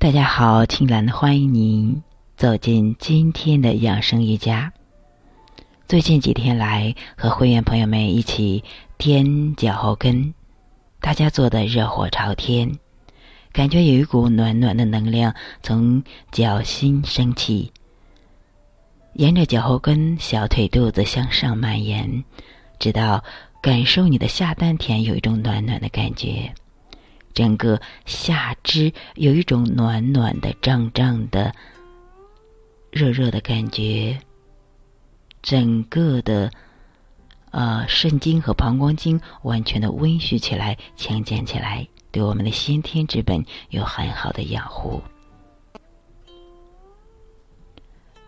大家好，青兰欢迎您走进今天的养生瑜伽。最近几天来，和会员朋友们一起踮脚后跟，大家做的热火朝天，感觉有一股暖暖的能量从脚心升起，沿着脚后跟、小腿肚子向上蔓延，直到感受你的下丹田有一种暖暖的感觉。整个下肢有一种暖暖的、胀胀的、热热的感觉，整个的呃肾经和膀胱经完全的温煦起来、强健起来，对我们的先天之本有很好的养护。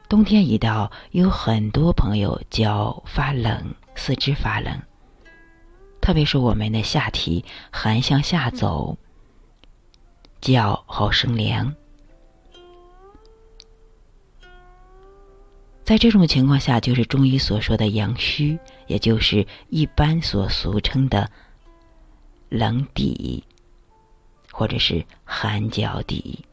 冬天一到，有很多朋友脚发冷、四肢发冷。特别是我们的下体寒向下走，脚好生凉。在这种情况下，就是中医所说的阳虚，也就是一般所俗称的冷底，或者是寒脚底。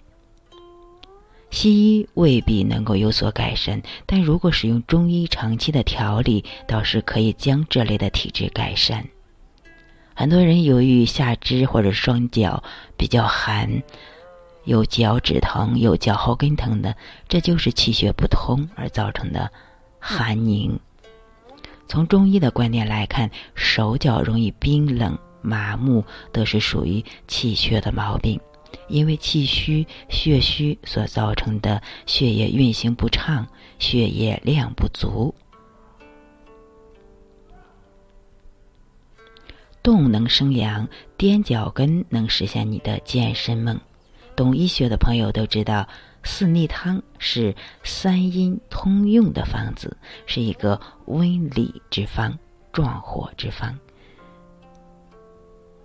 西医未必能够有所改善，但如果使用中医长期的调理，倒是可以将这类的体质改善。很多人由于下肢或者双脚比较寒，有脚趾疼、有脚后跟疼的，这就是气血不通而造成的寒凝。从中医的观点来看，手脚容易冰冷、麻木，都是属于气血的毛病，因为气虚、血虚所造成的血液运行不畅、血液量不足。动能生阳，踮脚跟能实现你的健身梦。懂医学的朋友都知道，四逆汤是三阴通用的方子，是一个温里之方、壮火之方，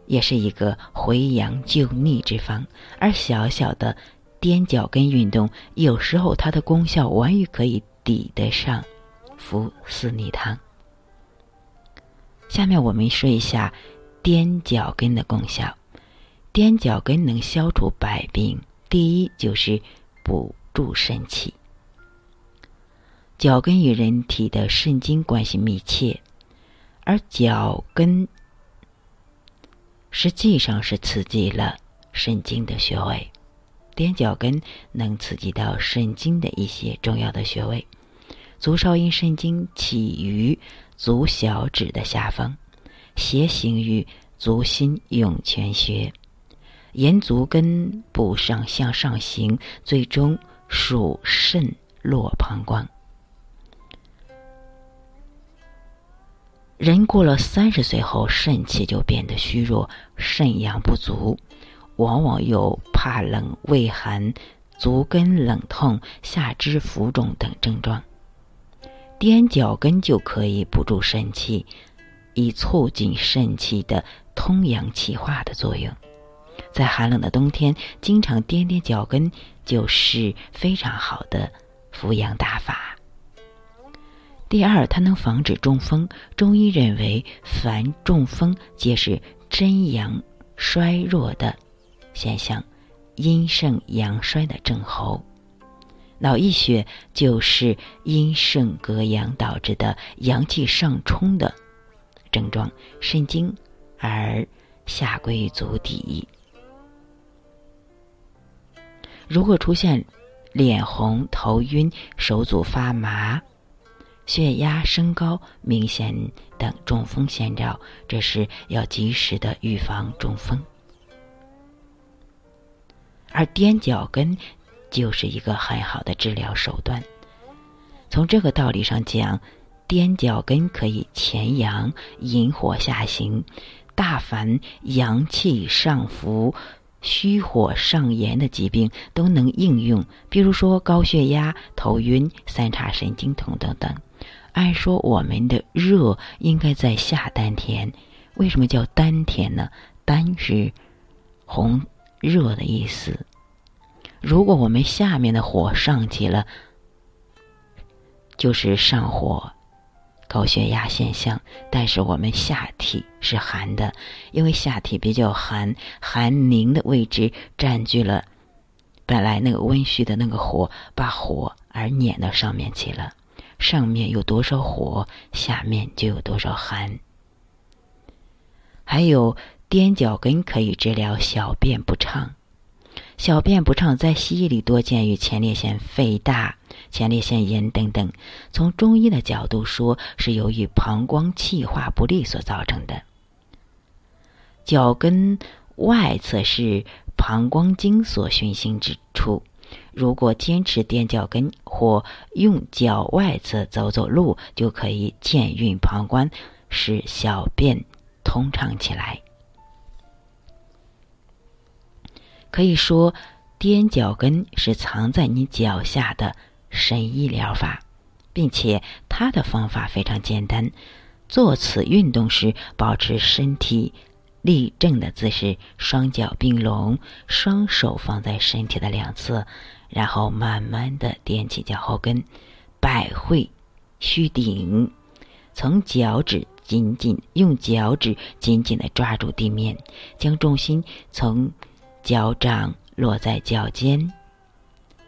也是一个回阳救逆之方。而小小的踮脚跟运动，有时候它的功效完全可以抵得上服四逆汤。下面我们说一下踮脚跟的功效。踮脚跟能消除百病，第一就是补助肾气。脚跟与人体的肾经关系密切，而脚跟实际上是刺激了肾经的穴位。踮脚跟能刺激到肾经的一些重要的穴位。足少阴肾经起于足小指的下方，斜行于足心涌泉穴，沿足根部上向上行，最终属肾络膀胱。人过了三十岁后，肾气就变得虚弱，肾阳不足，往往有怕冷、畏寒、足跟冷痛、下肢浮肿等症状。踮脚跟就可以补助肾气，以促进肾气的通阳气化的作用。在寒冷的冬天，经常踮踮脚跟就是非常好的扶阳大法。第二，它能防止中风。中医认为，凡中风皆是真阳衰弱的现象，阴盛阳衰的症候。脑溢血就是阴盛格阳导致的阳气上冲的症状，肾经而下归足底。如果出现脸红、头晕、手足发麻、血压升高明显等中风先兆，这时要及时的预防中风。而踮脚跟。就是一个很好的治疗手段。从这个道理上讲，踮脚跟可以潜阳、引火下行，大凡阳气上浮、虚火上炎的疾病都能应用。比如说高血压、头晕、三叉神经痛等等。按说我们的热应该在下丹田，为什么叫丹田呢？丹是红热的意思。如果我们下面的火上去了，就是上火、高血压现象。但是我们下体是寒的，因为下体比较寒，寒凝的位置占据了本来那个温煦的那个火，把火而撵到上面去了。上面有多少火，下面就有多少寒。还有踮脚跟可以治疗小便不畅。小便不畅在西医里多见于前列腺肥大、前列腺炎等等。从中医的角度说，是由于膀胱气化不利所造成的。脚跟外侧是膀胱经所循行之处，如果坚持踮脚跟或用脚外侧走走路，就可以健运膀胱，使小便通畅起来。可以说，踮脚跟是藏在你脚下的神医疗法，并且它的方法非常简单。做此运动时，保持身体立正的姿势，双脚并拢，双手放在身体的两侧，然后慢慢的踮起脚后跟，百会虚顶，从脚趾紧紧用脚趾紧紧的抓住地面，将重心从。脚掌落在脚尖，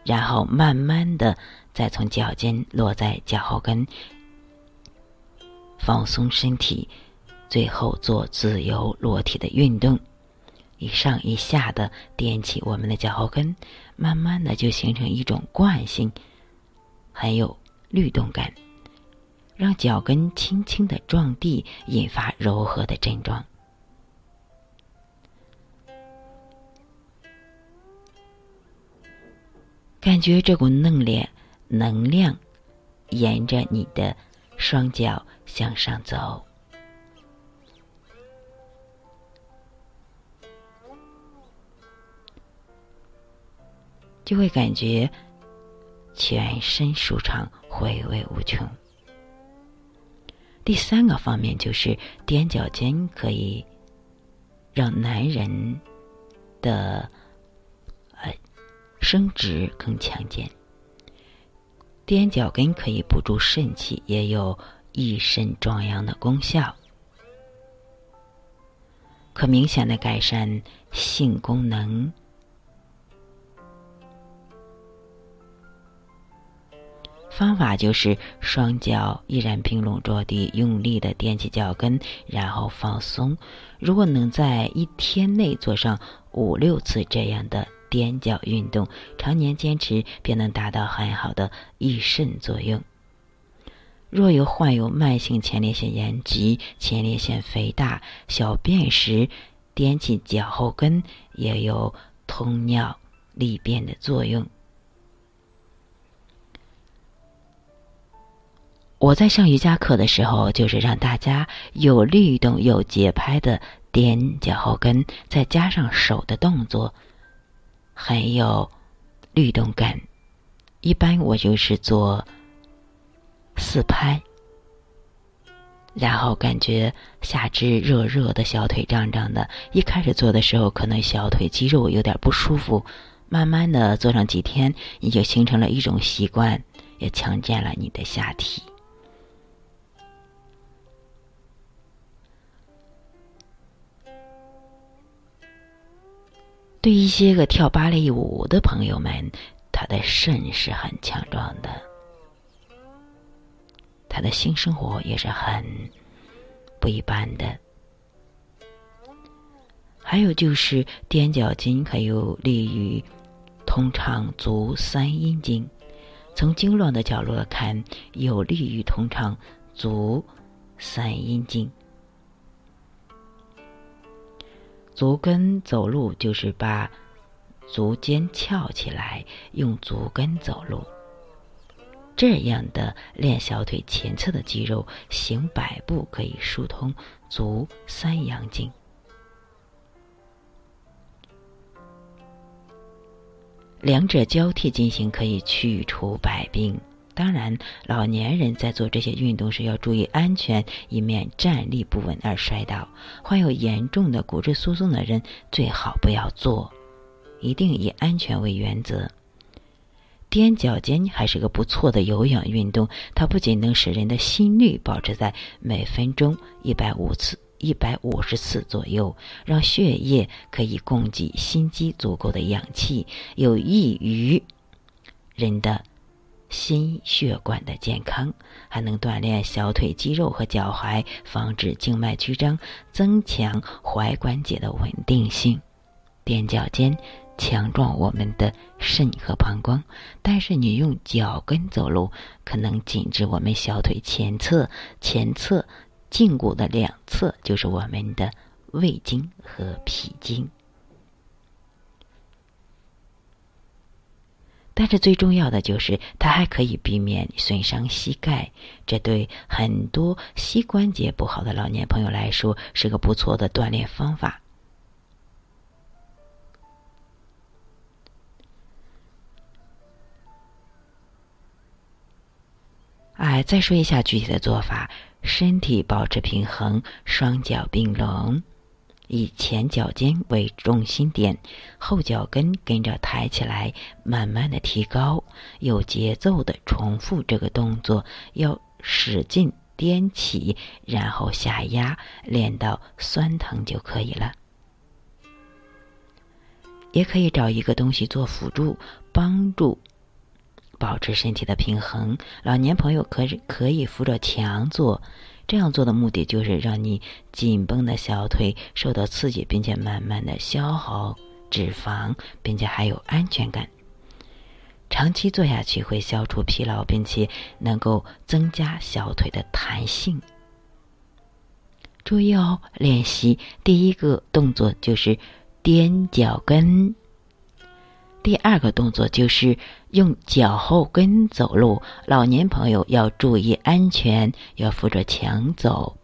然后慢慢的再从脚尖落在脚后跟，放松身体，最后做自由落体的运动，一上一下的踮起我们的脚后跟，慢慢的就形成一种惯性，很有律动感，让脚跟轻轻的撞地，引发柔和的症状。感觉这股能量，能量沿着你的双脚向上走，就会感觉全身舒畅，回味无穷。第三个方面就是踮脚尖可以让男人的。生殖更强健，踮脚跟可以补助肾气，也有益肾壮阳的功效，可明显的改善性功能。方法就是双脚依然并拢着地，用力的踮起脚跟，然后放松。如果能在一天内做上五六次这样的。踮脚运动，常年坚持便能达到很好的益肾作用。若有患有慢性前列腺炎及前列腺肥大，小便时踮起脚后跟，也有通尿利便的作用。我在上瑜伽课的时候，就是让大家有律动、有节拍的踮脚后跟，再加上手的动作。很有律动感，一般我就是做四拍，然后感觉下肢热热的，小腿胀胀的。一开始做的时候，可能小腿肌肉有点不舒服，慢慢的做上几天，你就形成了一种习惯，也强健了你的下体。对一些个跳芭蕾舞的朋友们，他的肾是很强壮的，他的性生活也是很不一般的。还有就是踮脚筋可有利于通畅足三阴经，从经络的角度来看，有利于通畅足三阴经。足跟走路就是把足尖翘起来，用足跟走路。这样的练小腿前侧的肌肉，行百步可以疏通足三阳经。两者交替进行，可以去除百病。当然，老年人在做这些运动时要注意安全，以免站立不稳而摔倒。患有严重的骨质疏松的人最好不要做，一定以安全为原则。踮脚尖还是个不错的有氧运动，它不仅能使人的心率保持在每分钟一百五次一百五十次左右，让血液可以供给心肌足够的氧气，有益于人的心血管的健康，还能锻炼小腿肌肉和脚踝，防止静脉曲张，增强踝关节的稳定性。踮脚尖强壮我们的肾和膀胱，但是你用脚跟走路，可能紧致我们小腿前侧、前侧。胫骨的两侧就是我们的胃经和脾经，但是最重要的就是它还可以避免损伤膝盖，这对很多膝关节不好的老年朋友来说是个不错的锻炼方法。哎，再说一下具体的做法。身体保持平衡，双脚并拢，以前脚尖为中心点，后脚跟跟着抬起来，慢慢的提高，有节奏的重复这个动作，要使劲踮起，然后下压，练到酸疼就可以了。也可以找一个东西做辅助，帮助。保持身体的平衡，老年朋友可以可以扶着墙做，这样做的目的就是让你紧绷的小腿受到刺激，并且慢慢的消耗脂肪，并且还有安全感。长期做下去会消除疲劳，并且能够增加小腿的弹性。注意哦，练习第一个动作就是踮脚跟。第二个动作就是用脚后跟走路，老年朋友要注意安全，要扶着墙走。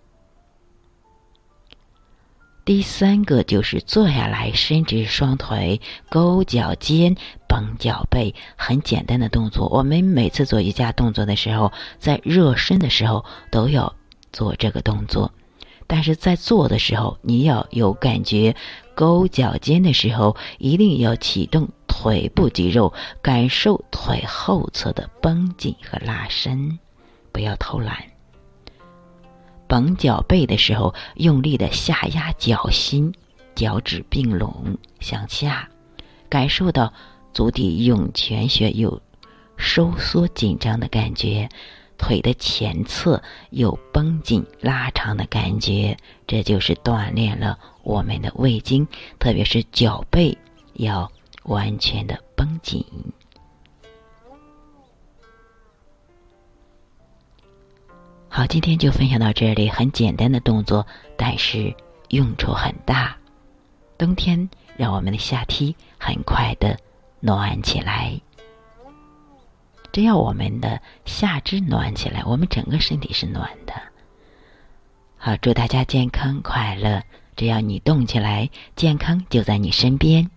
第三个就是坐下来，伸直双腿，勾脚尖，绷脚背，很简单的动作。我们每次做瑜伽动作的时候，在热身的时候都要做这个动作，但是在做的时候你要有感觉，勾脚尖的时候一定要启动。腿部肌肉，感受腿后侧的绷紧和拉伸，不要偷懒。绷脚背的时候，用力的下压脚心，脚趾并拢向下，感受到足底涌泉穴有收缩紧张的感觉，腿的前侧有绷紧拉长的感觉，这就是锻炼了我们的胃经，特别是脚背要。完全的绷紧。好，今天就分享到这里。很简单的动作，但是用处很大。冬天让我们的下体很快的暖起来。只要我们的下肢暖起来，我们整个身体是暖的。好，祝大家健康快乐。只要你动起来，健康就在你身边。